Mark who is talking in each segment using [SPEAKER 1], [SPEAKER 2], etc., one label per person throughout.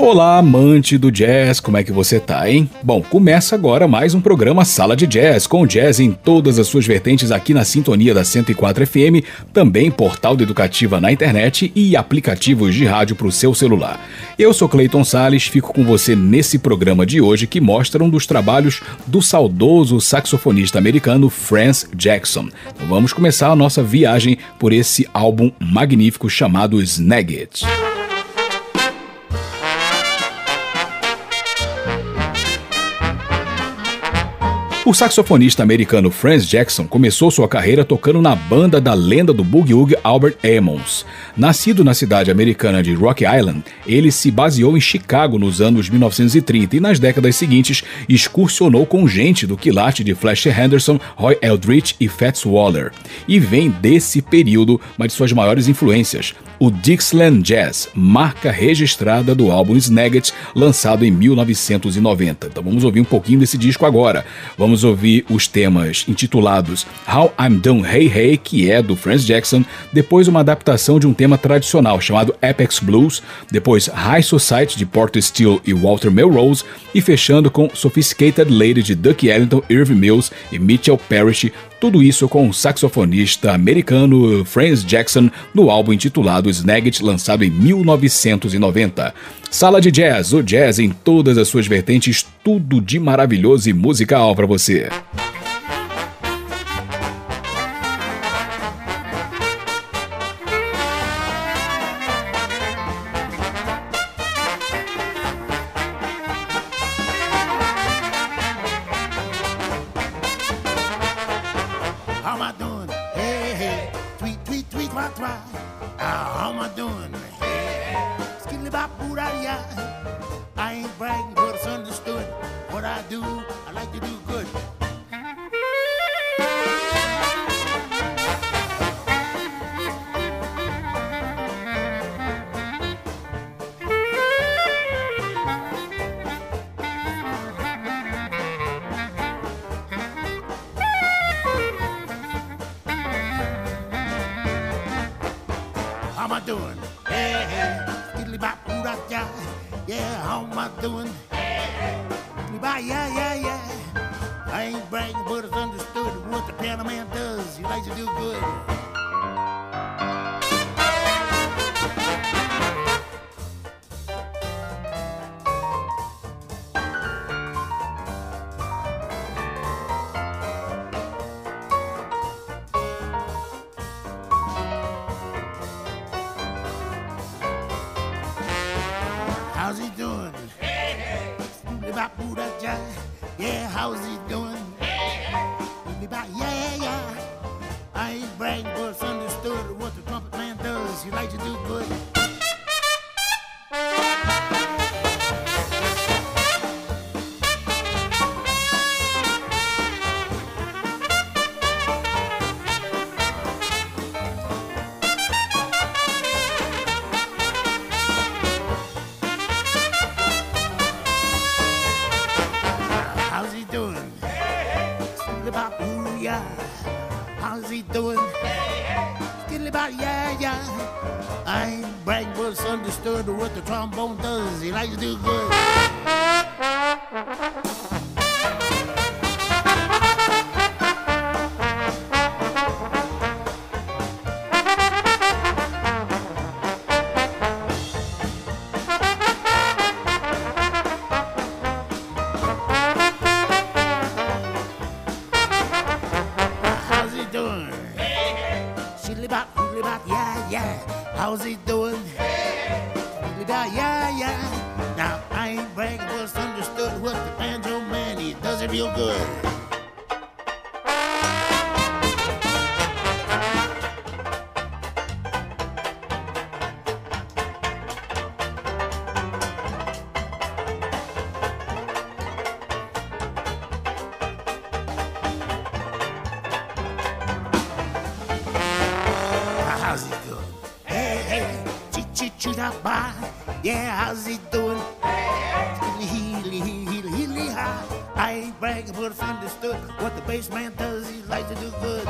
[SPEAKER 1] Olá, amante do jazz, como é que você tá, hein? Bom, começa agora mais um programa Sala de Jazz, com jazz em todas as suas vertentes aqui na sintonia da 104 FM, também portal de educativa na internet e aplicativos de rádio para o seu celular. Eu sou Clayton Sales, fico com você nesse programa de hoje que mostra um dos trabalhos do saudoso saxofonista americano Franz Jackson. Então vamos começar a nossa viagem por esse álbum magnífico chamado Snag It. O saxofonista americano Franz Jackson começou sua carreira tocando na banda da lenda do boogie-woogie Albert Emmons. Nascido na cidade americana de Rock Island, ele se baseou em Chicago nos anos 1930 e nas décadas seguintes excursionou com gente do quilate de Flash Henderson, Roy Eldridge e Fats Waller. E vem desse período uma de suas maiores influências, o Dixieland Jazz, marca registrada do álbum Snagget, lançado em 1990. Então vamos ouvir um pouquinho desse disco agora. Vamos ouvir os temas intitulados How I'm Done Hey Hey, que é do Franz Jackson, depois uma adaptação de um tema tradicional chamado Apex Blues, depois High Society de Porter Steele e Walter Melrose, e fechando com Sophisticated Lady de Duck Ellington, Irving Mills e Mitchell Parrish, tudo isso com o saxofonista americano Franz Jackson no álbum intitulado Snagit, lançado em 1990. Sala de Jazz, o jazz em todas as suas vertentes, tudo de maravilhoso e musical para você.
[SPEAKER 2] You good. like do? What man does. He likes to do good.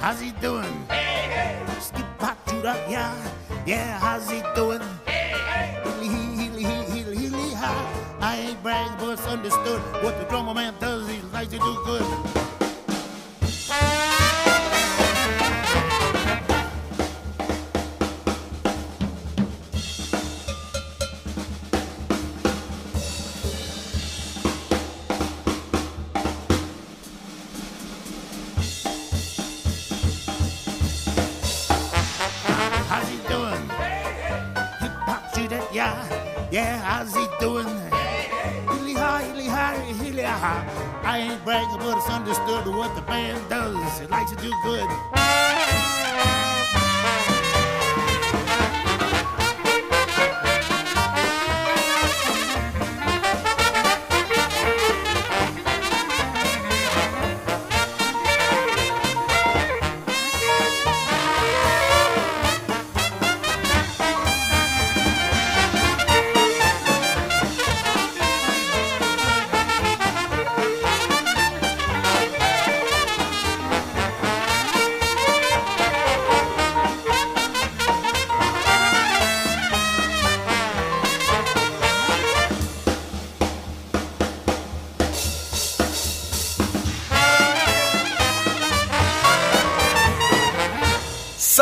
[SPEAKER 2] How's he doing? Hey, hey. Skip Judah, yeah. Yeah, how's he doing? Understood what the drummer man does. He likes to do good. Bragging, but it's understood what the band does. It likes to do good.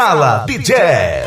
[SPEAKER 3] Sala de Jazz.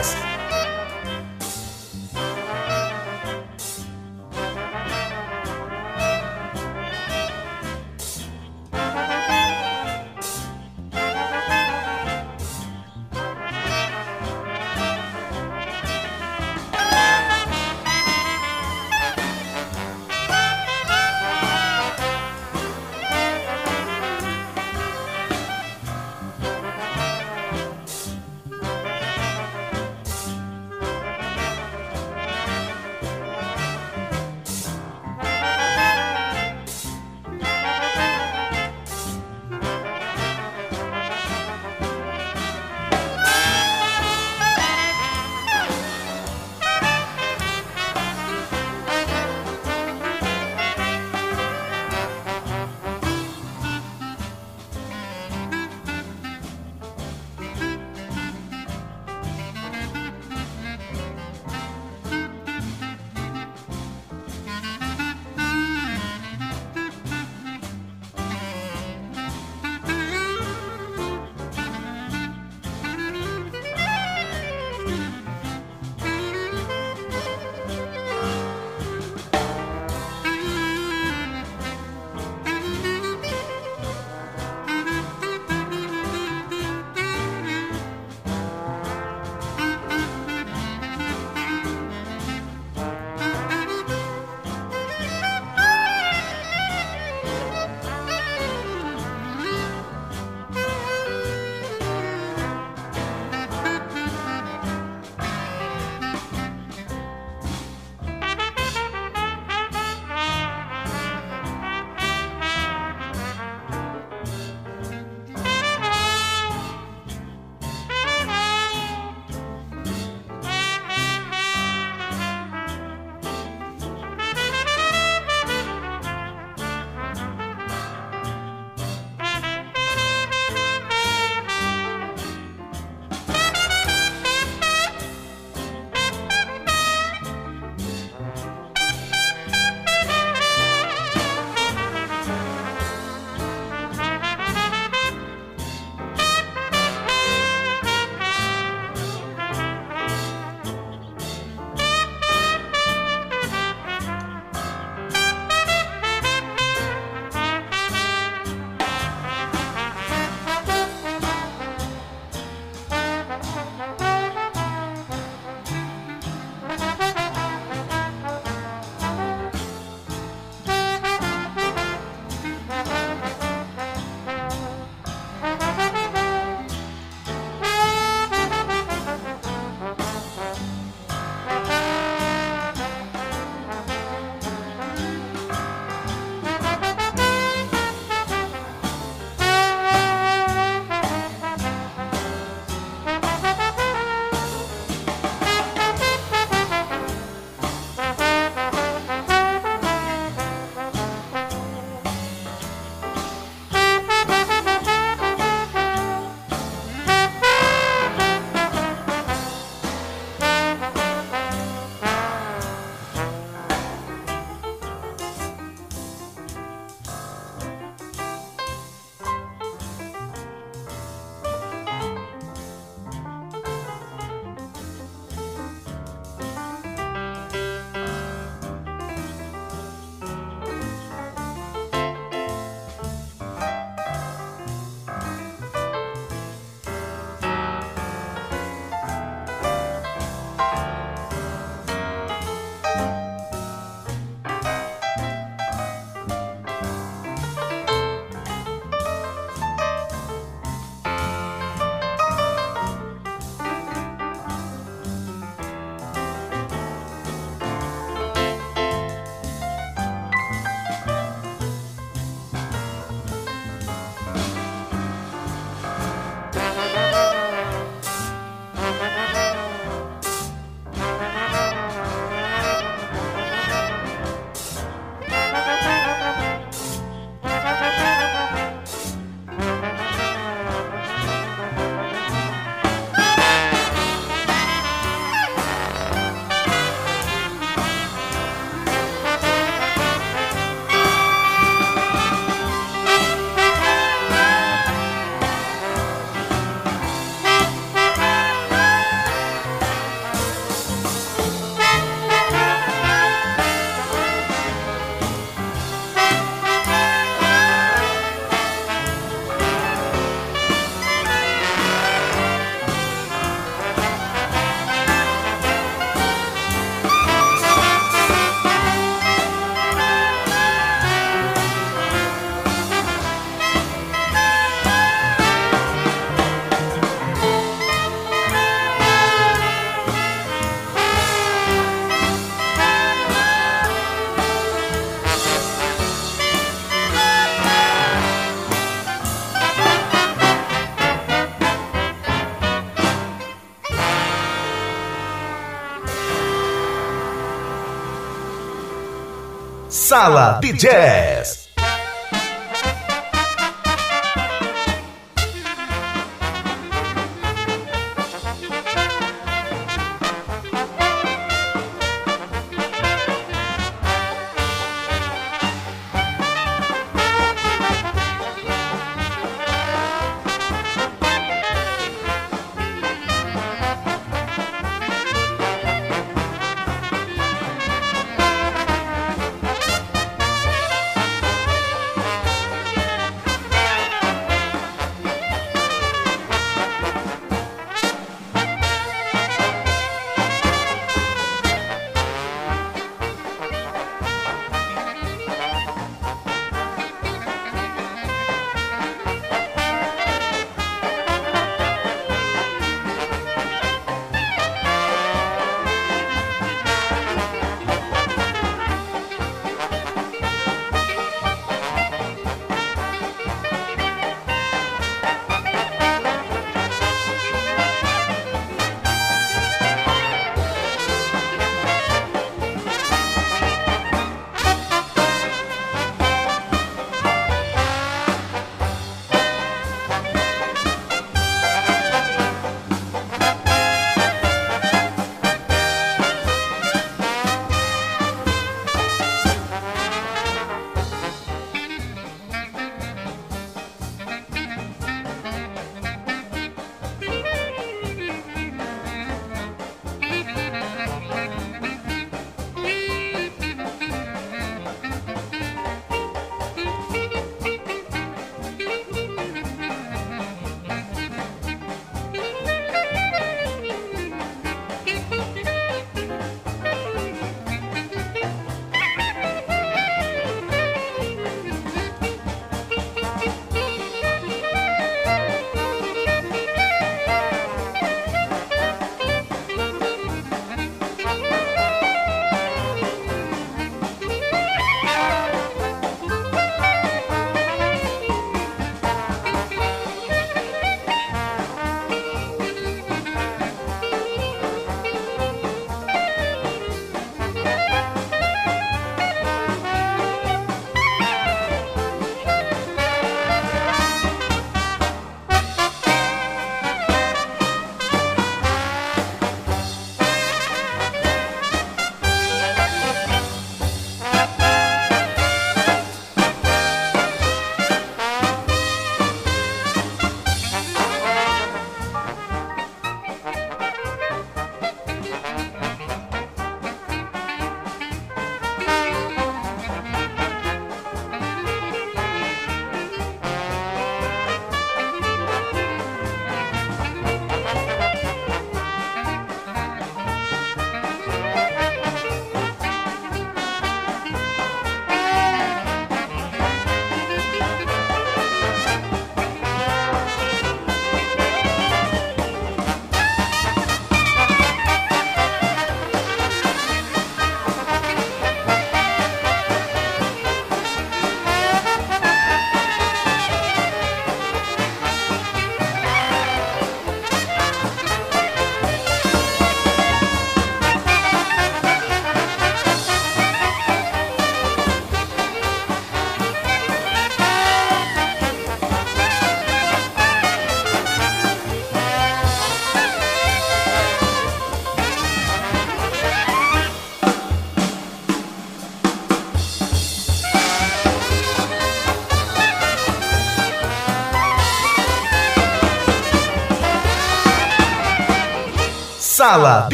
[SPEAKER 4] Sala de Jazz.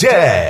[SPEAKER 4] DJ.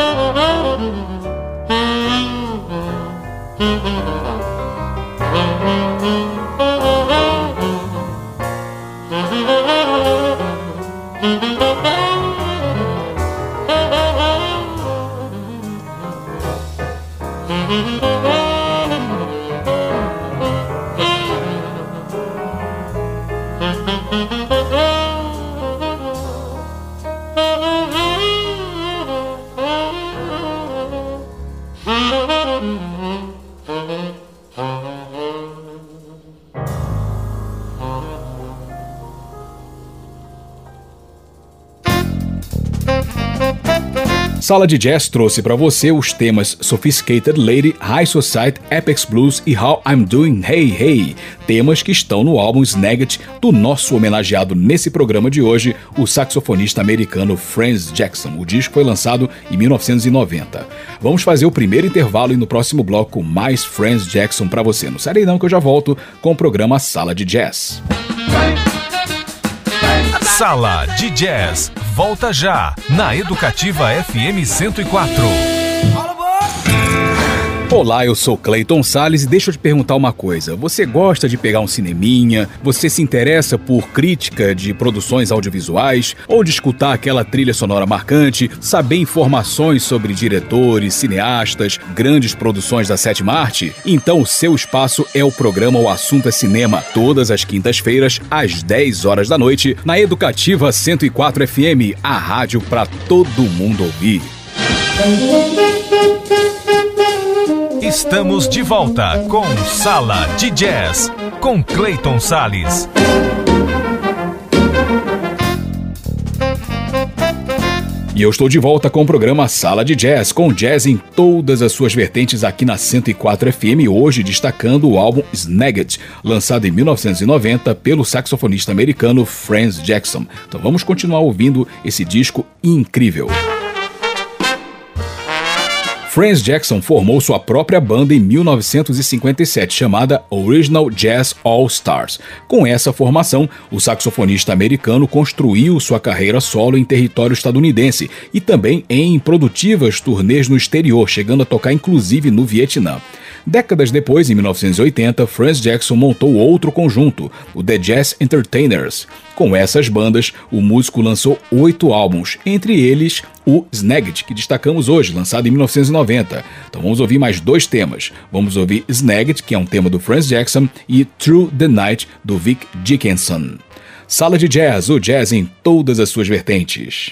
[SPEAKER 4] Thank you.
[SPEAKER 1] Sala de Jazz trouxe para você os temas Sophisticated Lady, High Society, Apex Blues e How I'm Doing Hey Hey, temas que estão no álbum Snagget do nosso homenageado nesse programa de hoje, o saxofonista americano Franz Jackson. O disco foi lançado em 1990. Vamos fazer o primeiro intervalo e no próximo bloco mais Franz Jackson para você. Não sai não que eu já volto com o programa Sala de Jazz.
[SPEAKER 3] Sala de Jazz volta já na Educativa FM 104.
[SPEAKER 1] Olá, eu sou Clayton Sales e deixa eu te perguntar uma coisa. Você gosta de pegar um cineminha? Você se interessa por crítica de produções audiovisuais? Ou de escutar aquela trilha sonora marcante? Saber informações sobre diretores, cineastas, grandes produções da sétima arte? Então o seu espaço é o programa O Assunto é Cinema, todas as quintas-feiras, às 10 horas da noite, na Educativa 104 FM, a rádio para todo mundo ouvir.
[SPEAKER 3] Estamos de volta com Sala de Jazz com Clayton Sales.
[SPEAKER 1] E eu estou de volta com o programa Sala de Jazz, com jazz em todas as suas vertentes aqui na 104 FM, hoje destacando o álbum Snagget, lançado em 1990 pelo saxofonista americano Franz Jackson. Então vamos continuar ouvindo esse disco incrível. Franz Jackson formou sua própria banda em 1957, chamada Original Jazz All Stars. Com essa formação, o saxofonista americano construiu sua carreira solo em território estadunidense e também em produtivas turnês no exterior, chegando a tocar inclusive no Vietnã. Décadas depois, em 1980, Franz Jackson montou outro conjunto, o The Jazz Entertainers. Com essas bandas, o músico lançou oito álbuns, entre eles o Snagget, que destacamos hoje, lançado em 1990. Então vamos ouvir mais dois temas. Vamos ouvir Snagget, que é um tema do Franz Jackson, e Through the Night, do Vic Dickinson. Sala de Jazz, o jazz em todas as suas vertentes.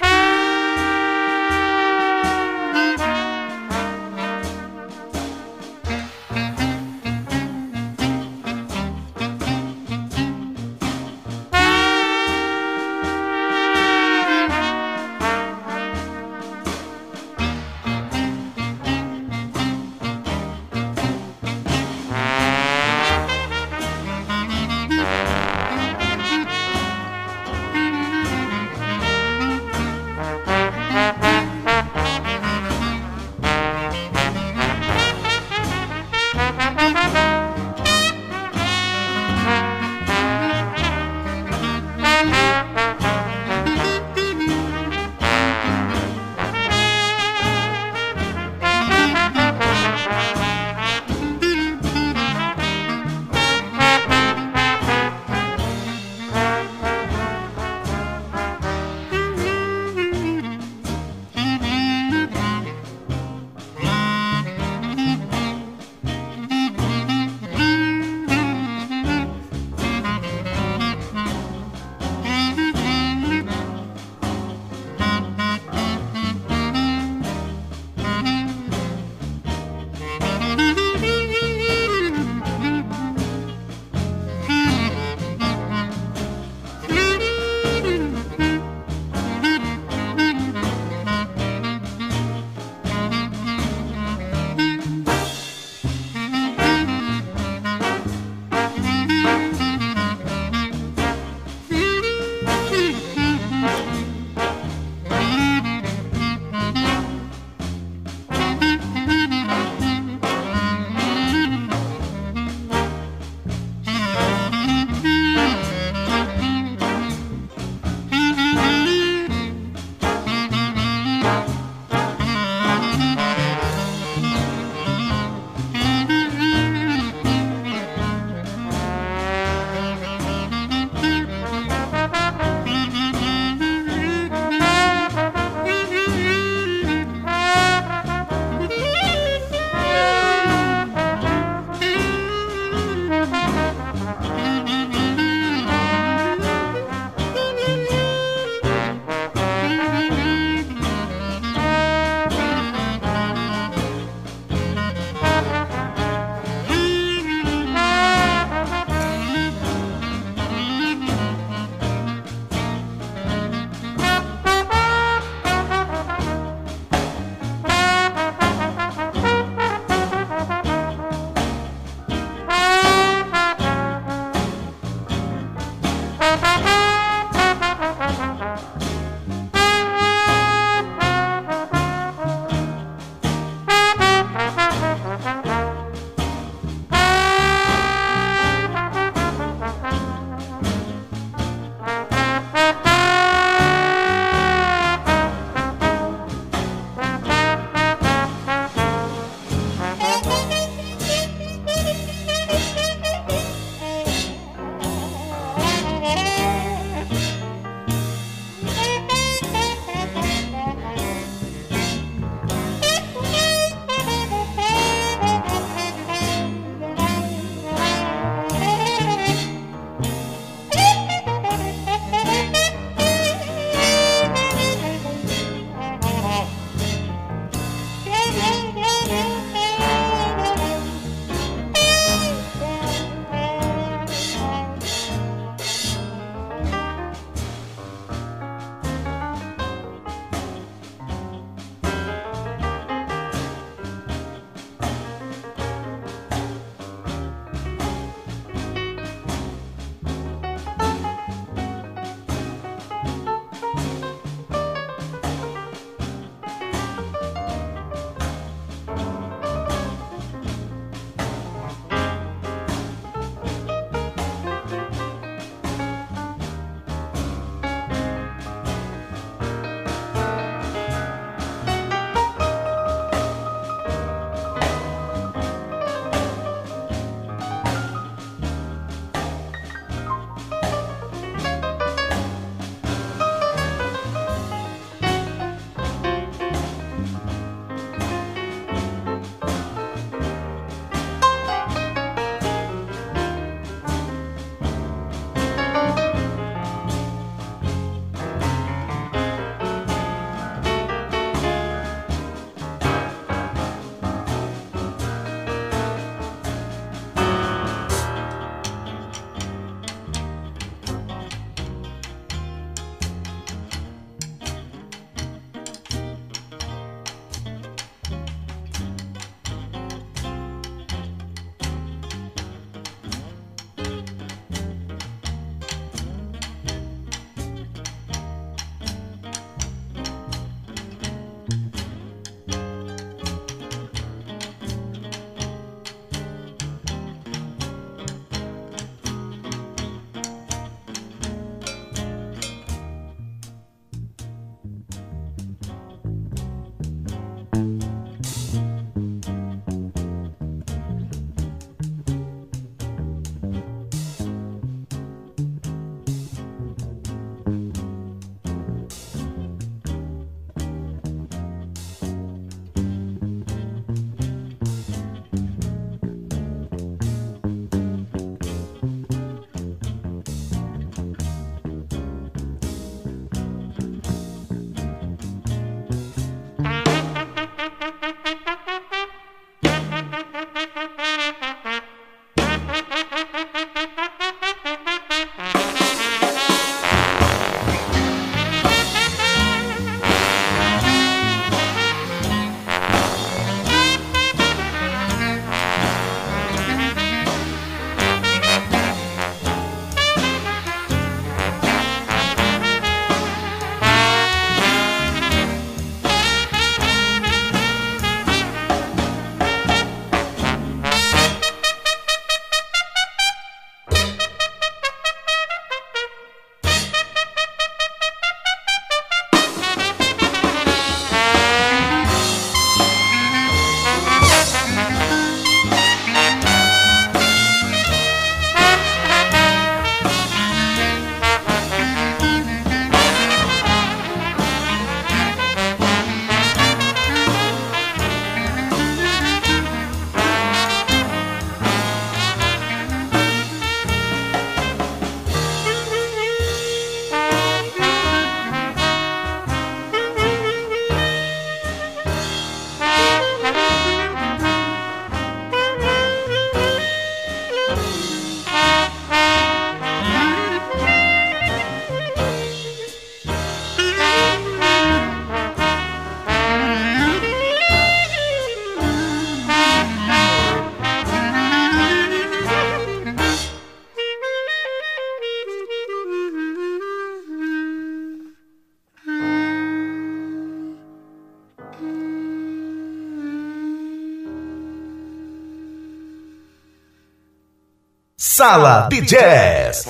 [SPEAKER 4] Sala de Jazz.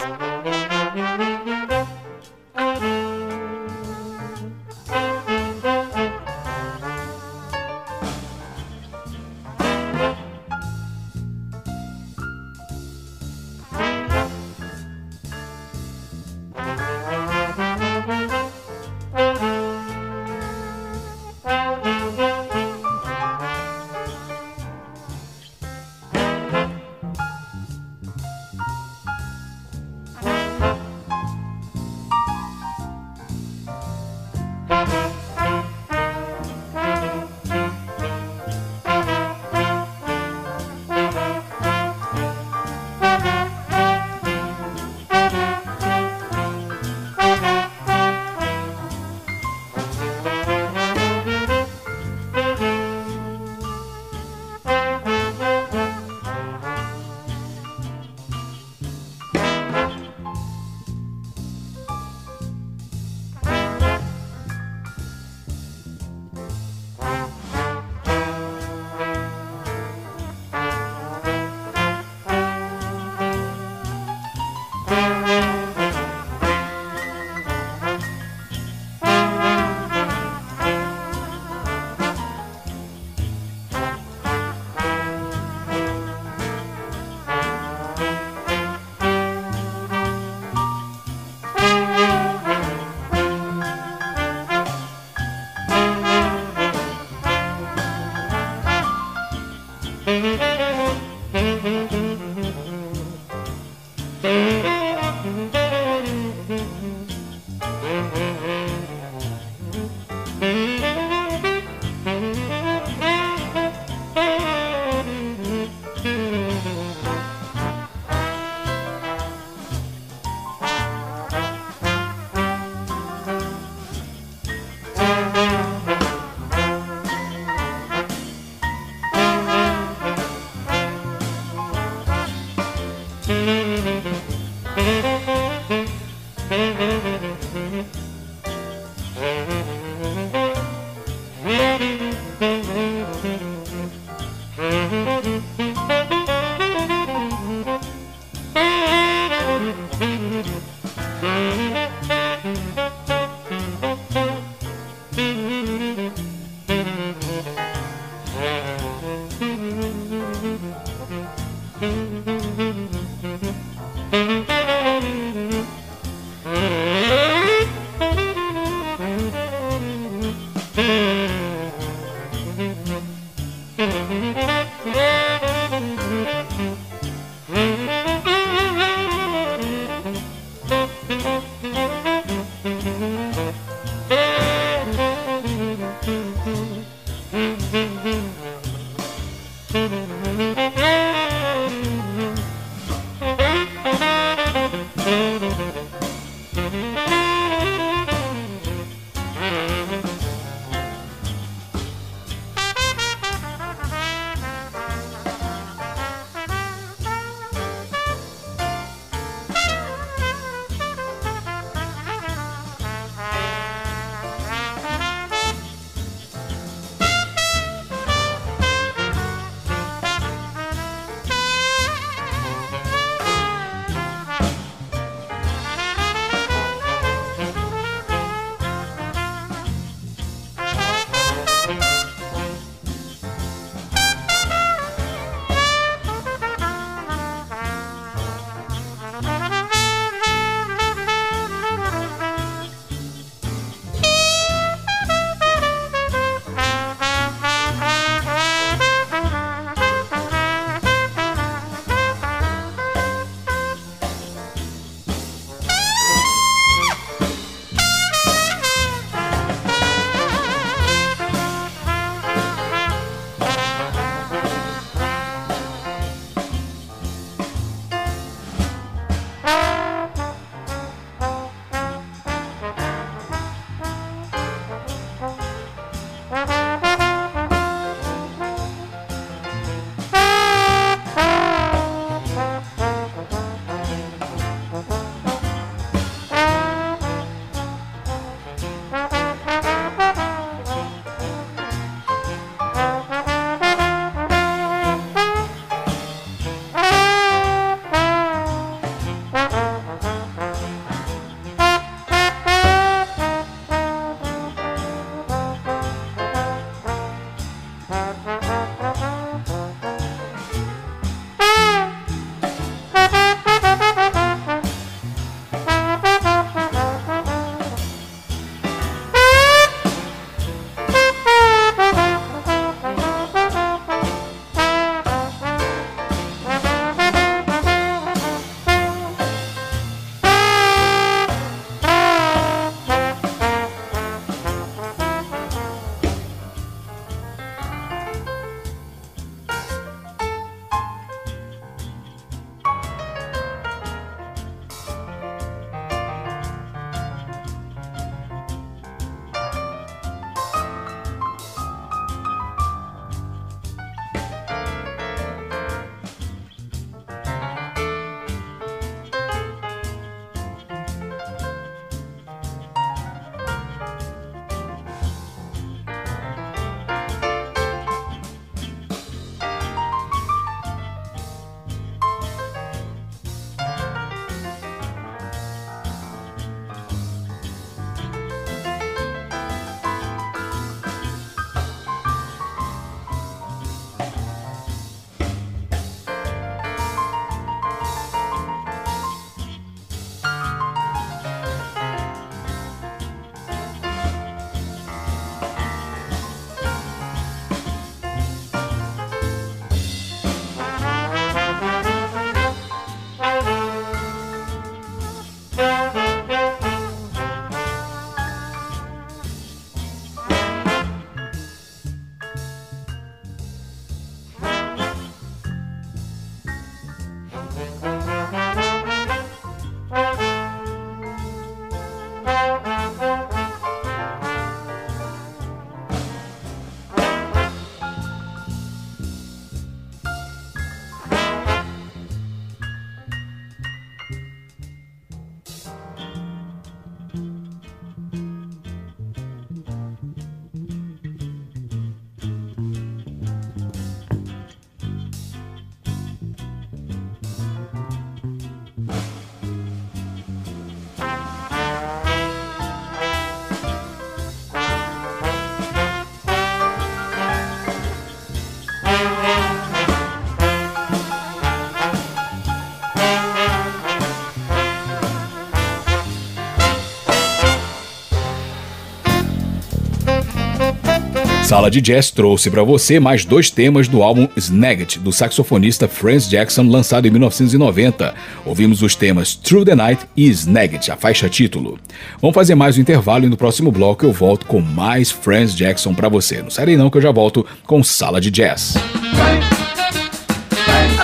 [SPEAKER 1] Sala de Jazz trouxe para você mais dois temas do álbum Snagit, do saxofonista Franz Jackson, lançado em 1990. Ouvimos os temas Through the Night e Snagit, a faixa título. Vamos fazer mais um intervalo e no próximo bloco eu volto com mais Franz Jackson para você. Não sai não que eu já volto com Sala de Jazz.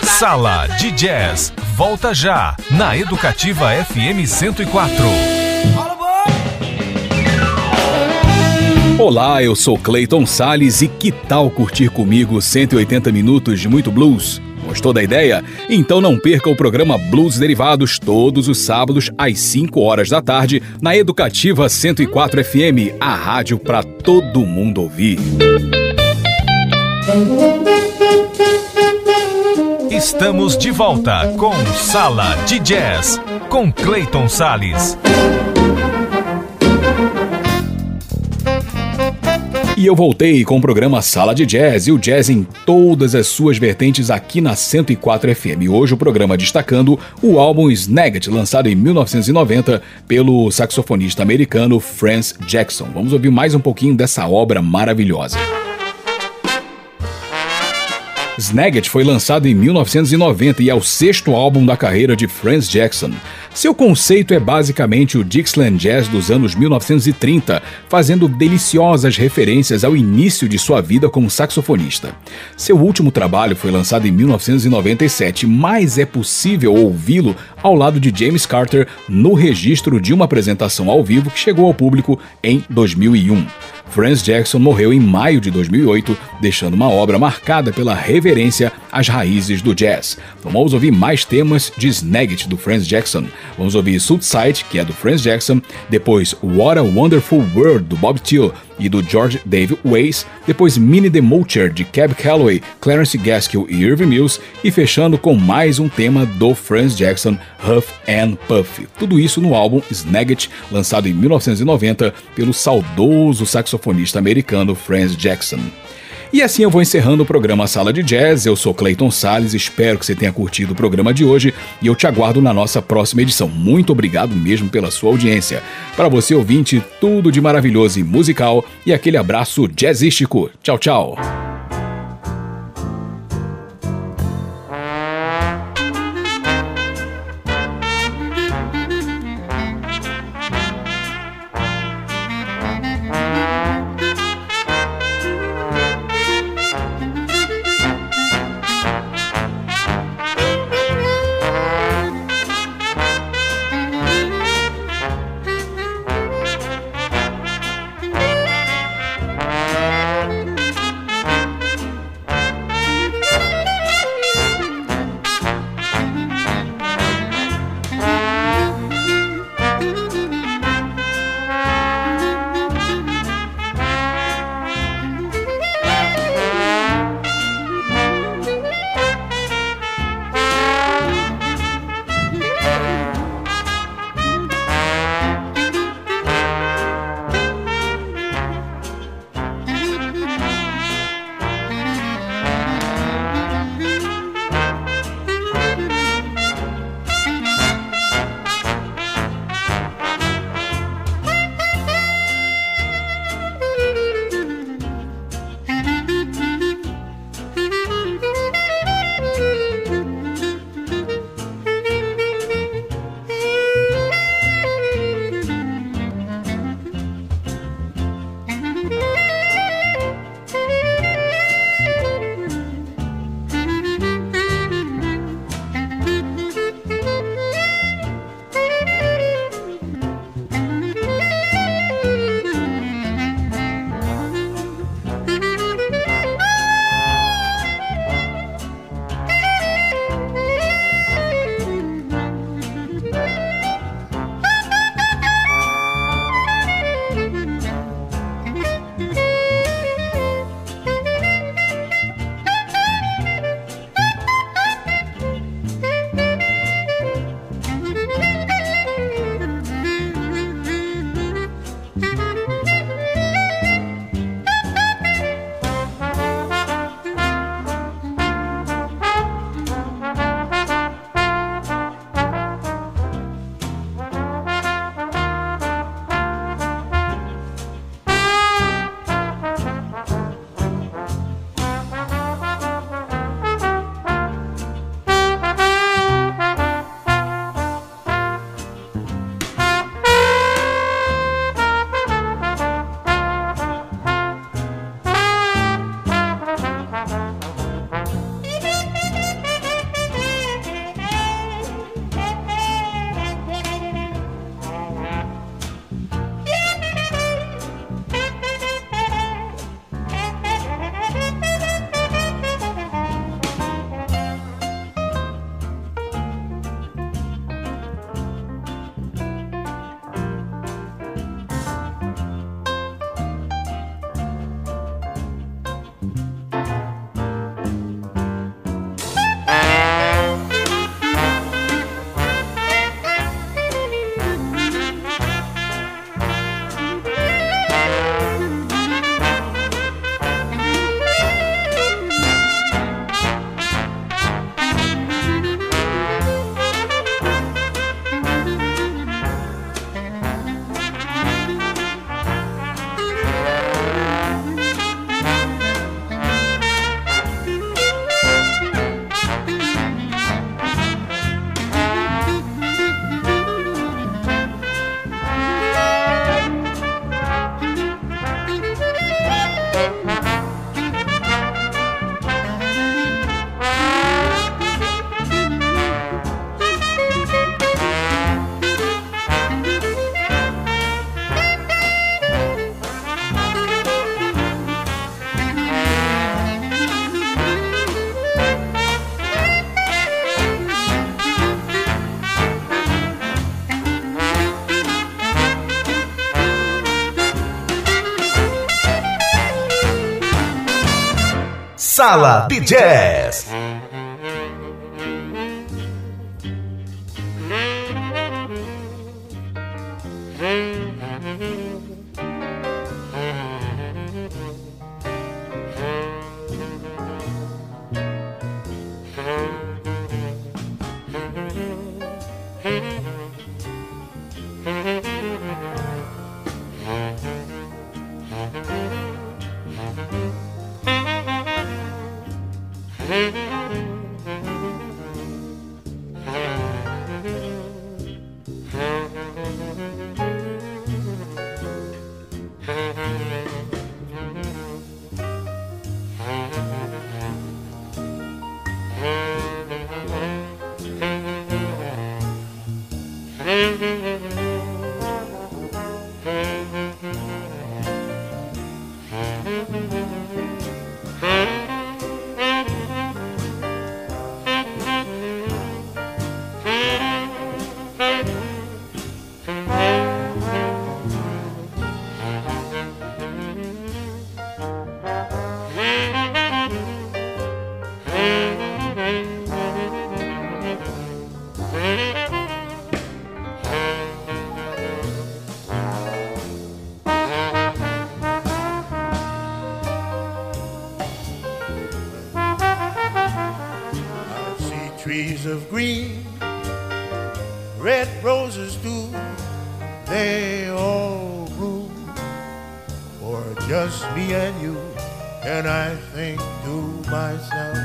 [SPEAKER 3] Sala de Jazz, volta já na Educativa FM 104.
[SPEAKER 1] Olá, eu sou Clayton Sales e que tal curtir comigo 180 minutos de muito blues? Gostou da ideia? Então não perca o programa Blues Derivados todos os sábados às 5 horas da tarde na Educativa 104 FM, a rádio para todo mundo ouvir.
[SPEAKER 3] Estamos de volta com Sala de Jazz com Clayton Sales.
[SPEAKER 1] E eu voltei com o programa Sala de Jazz e o jazz em todas as suas vertentes aqui na 104 FM. Hoje o programa destacando o álbum Snagit, lançado em 1990 pelo saxofonista americano Franz Jackson. Vamos ouvir mais um pouquinho dessa obra maravilhosa. Snagit foi lançado em 1990 e é o sexto álbum da carreira de Franz Jackson. Seu conceito é basicamente o Dixieland Jazz dos anos 1930, fazendo deliciosas referências ao início de sua vida como saxofonista. Seu último trabalho foi lançado em 1997, mas é possível ouvi-lo ao lado de James Carter no registro de uma apresentação ao vivo que chegou ao público em 2001. Franz Jackson morreu em maio de 2008, deixando uma obra marcada pela reverência às raízes do jazz. Então vamos ouvir mais temas de Snagit do Franz Jackson. Vamos ouvir Side, que é do Franz Jackson, depois What a Wonderful World do Bob Thiel e do George David Weiss, depois Mini the Mulcher de Cab Calloway, Clarence Gaskill e Irving Mills, e fechando com mais um tema do Franz Jackson, Huff and Puff. Tudo isso no álbum Snagit, lançado em 1990 pelo saudoso saxofonista americano Franz Jackson. E assim eu vou encerrando o programa Sala de Jazz. Eu sou Clayton Sales, espero que você tenha curtido o programa de hoje e eu te aguardo na nossa próxima edição. Muito obrigado mesmo pela sua audiência. Para você ouvinte, tudo de maravilhoso e musical e aquele abraço jazzístico. Tchau, tchau.
[SPEAKER 3] Sala de Jazz.
[SPEAKER 2] They all bloom for just me and you. And I think to myself,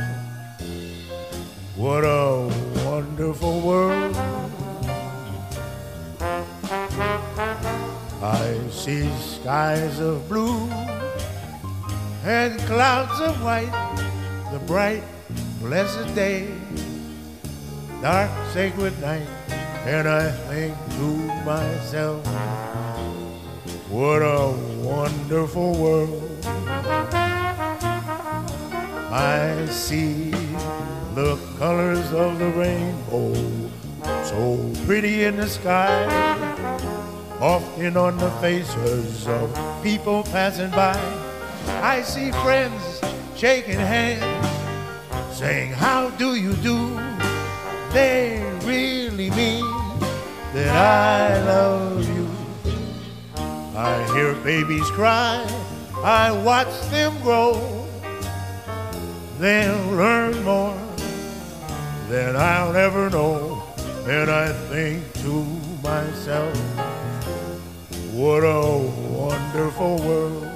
[SPEAKER 2] what a wonderful world. I see skies of blue and clouds of white, the bright, blessed day dark sacred night, and I think to myself, what a wonderful world. I see the colors of the rainbow, so pretty in the sky, often on the faces of people passing by. I see friends shaking hands, saying, How do you do? they really mean that I love you. I hear babies cry, I watch them grow. They'll learn more than I'll ever know. And I think to myself, what a wonderful world.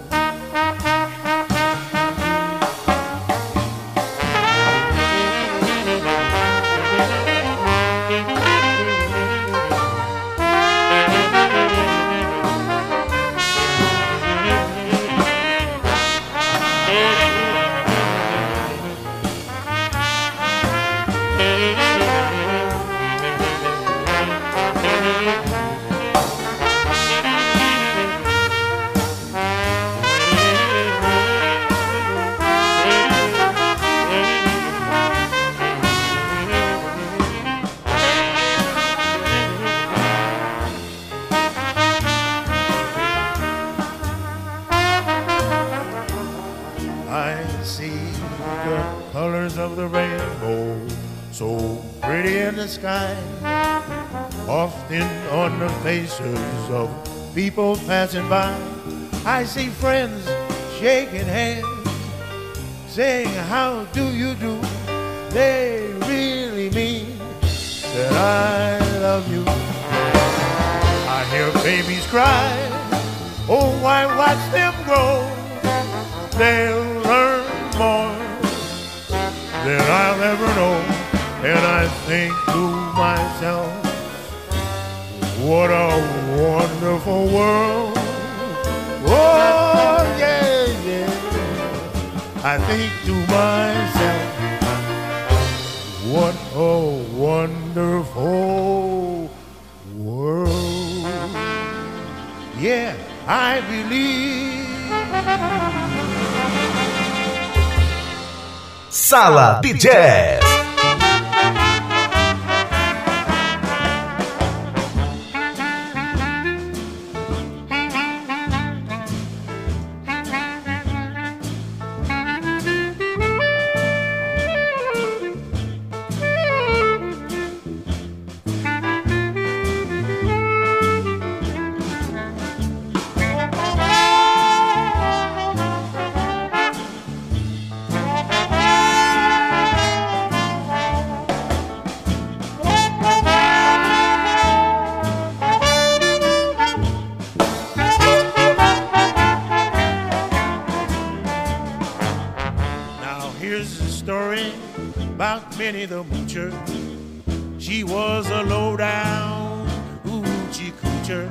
[SPEAKER 2] Faces of people passing by. I see friends shaking hands, saying, How do you do? They really mean that I love you. I hear babies cry, oh, why watch them grow? They'll learn more than I'll ever know. And I think to myself, what a wonderful world. Oh, yeah, yeah. I think to myself, what a wonderful world. Yeah, I believe.
[SPEAKER 3] Sala de Jazz.
[SPEAKER 2] Minnie the Moocher. She was a low-down hoochie coocher.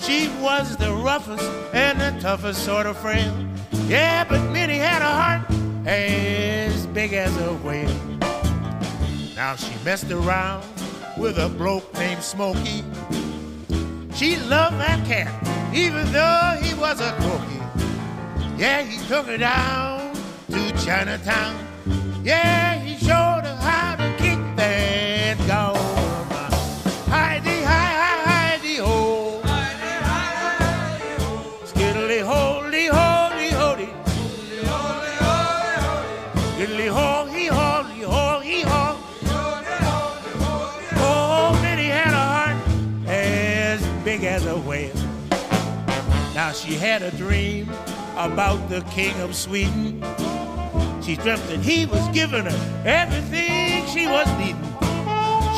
[SPEAKER 2] She was the roughest and the toughest sort of friend. Yeah, but Minnie had a heart as big as a whale. Now she messed around with a bloke named Smokey. She loved that cat, even though he was a cookie. Yeah, he took her down to Chinatown. Yeah, she had a dream about the king of Sweden. She dreamt that he was giving her everything she was needing.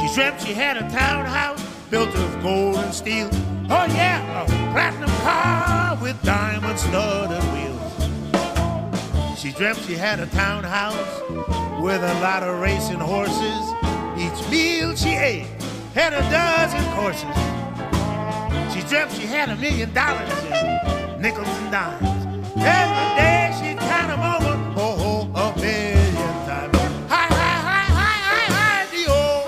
[SPEAKER 2] She dreamt she had a townhouse built of gold and steel. Oh yeah, a platinum car with diamond studded wheels. She dreamt she had a townhouse with a lot of racing horses. Each meal she ate had a dozen courses. She dreamt she had a million dollars nickels and dimes. Every day she'd count them over, oh, oh, a million times. Hi, hi, hi, hi, hi, hi, dee, oh.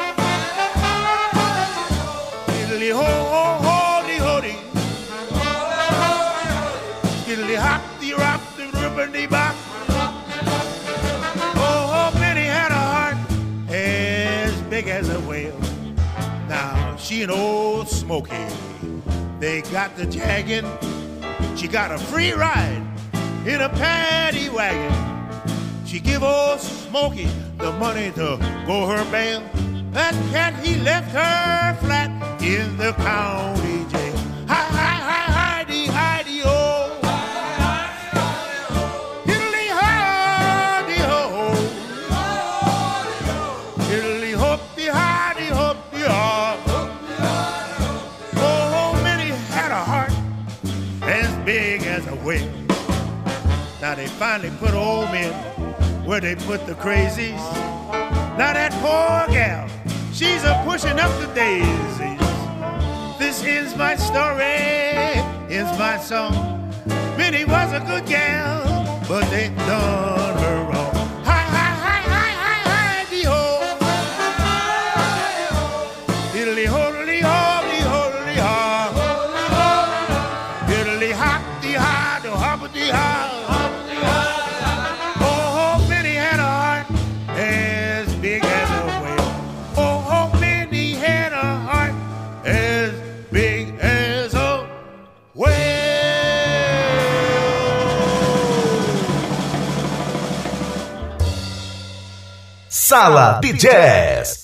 [SPEAKER 2] Diddly ho, ho, ho, dee, ho, dee. Diddly hop, dee, rock, dee, ribbon, dee, bop. Oh, oh, Minnie had a heart as big as a whale. Now, she and old Smokey, they got the jagging. She got a free ride in a paddy wagon. She give old Smokey the money to go her bail. That cat, he left her flat in the county finally put old men where they put the crazies. Now that poor gal, she's a pushing up the daisies. This is my story, is my song. Minnie was a good gal, but they done
[SPEAKER 3] Sala de Jazz.